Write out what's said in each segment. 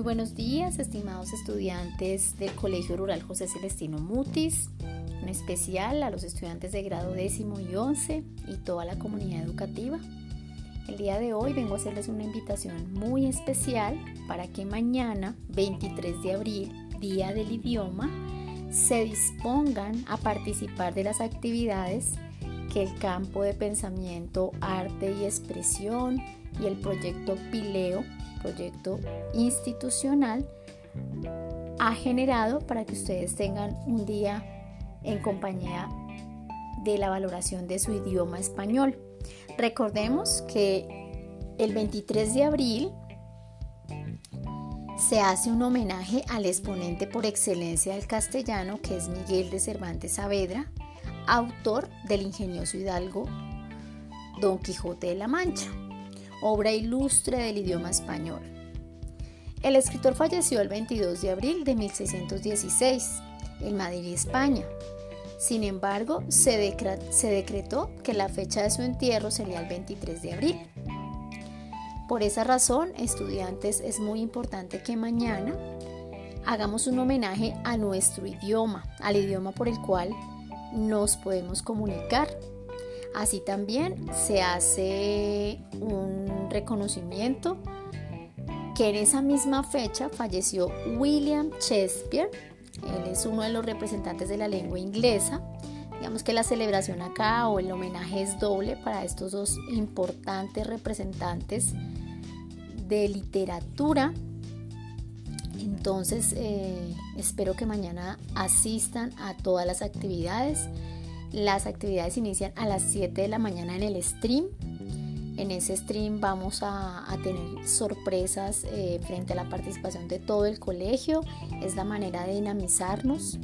Muy buenos días, estimados estudiantes del Colegio Rural José Celestino Mutis, en especial a los estudiantes de grado décimo y once y toda la comunidad educativa. El día de hoy vengo a hacerles una invitación muy especial para que mañana, 23 de abril, Día del Idioma, se dispongan a participar de las actividades que el campo de pensamiento, arte y expresión y el proyecto Pileo proyecto institucional ha generado para que ustedes tengan un día en compañía de la valoración de su idioma español. Recordemos que el 23 de abril se hace un homenaje al exponente por excelencia del castellano que es Miguel de Cervantes Saavedra, autor del ingenioso hidalgo Don Quijote de la Mancha obra ilustre del idioma español. El escritor falleció el 22 de abril de 1616 en Madrid, España. Sin embargo, se, decretó que la fecha de su entierro sería el 23 de abril. Por esa razón, estudiantes, es muy importante que mañana hagamos un homenaje a nuestro idioma, al idioma por el cual nos podemos comunicar Así también se hace un reconocimiento que en esa misma fecha falleció William Shakespeare. Él es uno de los representantes de la lengua inglesa. Digamos que la celebración acá o el homenaje es doble para estos dos importantes representantes de literatura. Entonces, eh, espero que mañana asistan a todas las actividades. Las actividades inician a las 7 de la mañana en el stream. En ese stream vamos a, tener sorpresas eh, frente a la participación de todo el colegio. Es la manera de dinamizarnos.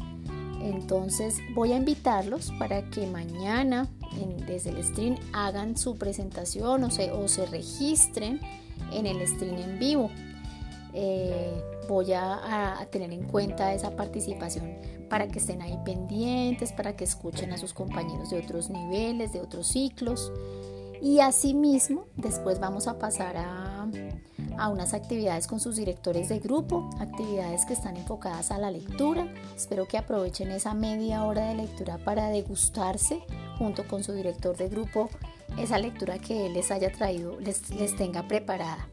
Entonces voy a invitarlos para que mañana desde el stream hagan su presentación o se, o se registren en el stream en vivo. Eh, voy a, tener en cuenta esa participación para que estén ahí pendientes, para que escuchen a sus compañeros de otros niveles, de otros ciclos. Y asimismo, después vamos a pasar a, a unas actividades con sus directores de grupo, actividades que están enfocadas a la lectura. Espero que aprovechen esa media hora de lectura para degustarse junto con su director de grupo esa lectura que él les haya traído, les, les tenga preparada.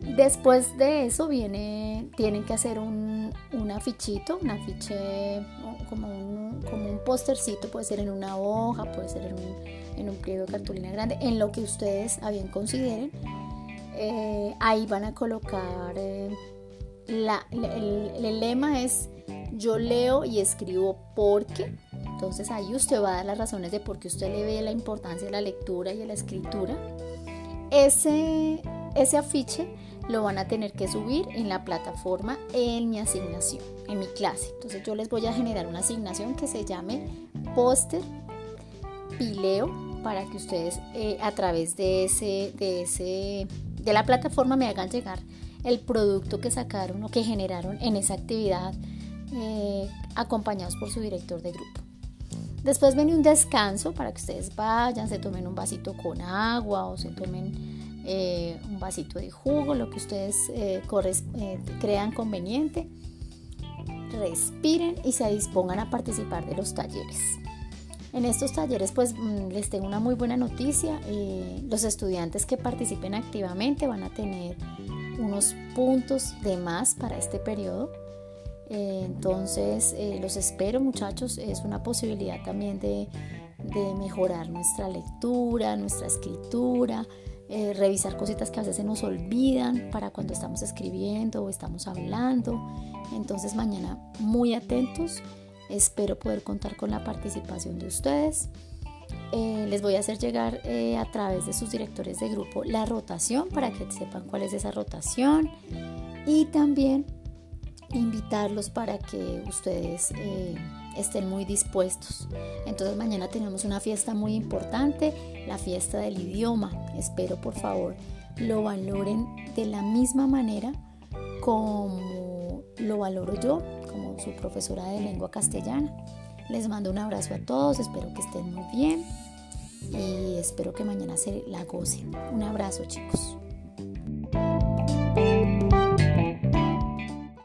Después de eso viene, tienen que hacer un, afichito, un afiche como un, como un postercito, puede ser en una hoja, puede ser en un, en un pliego de cartulina grande, en lo que ustedes a bien consideren. Eh, ahí van a colocar, eh, la, el, el lema es yo leo y escribo porque. Entonces ahí usted va a dar las razones de por qué usted le ve la importancia de la lectura y de la escritura. Ese, ese afiche lo van a tener que subir en la plataforma en mi asignación, en mi clase. Entonces yo les voy a generar una asignación que se llame póster pileo para que ustedes eh, a través de ese, de ese, de la plataforma me hagan llegar el producto que sacaron o que generaron en esa actividad eh, acompañados por su director de grupo. Después viene un descanso para que ustedes vayan, se tomen un vasito con agua o se tomen eh, un vasito de jugo, lo que ustedes eh, eh, crean conveniente. Respiren y se dispongan a participar de los talleres. En estos talleres pues mm, les tengo una muy buena noticia. los estudiantes que participen activamente van a tener unos puntos de más para este periodo. entonces los espero muchachos. Es una posibilidad también de mejorar nuestra lectura, nuestra escritura, eh, revisar cositas que a veces se nos olvidan para cuando estamos escribiendo o estamos hablando. Entonces mañana muy atentos, espero poder contar con la participación de ustedes. Eh, les voy a hacer llegar eh, a través de sus directores de grupo la rotación para que sepan cuál es esa rotación y también invitarlos para que ustedes estén muy dispuestos. Entonces mañana tenemos una fiesta muy importante, la fiesta del idioma. Espero por favor lo valoren de la misma manera como lo valoro yo, como su profesora de lengua castellana. Les mando un abrazo a todos, espero que estén muy bien y espero que mañana se la gocen. Un abrazo chicos.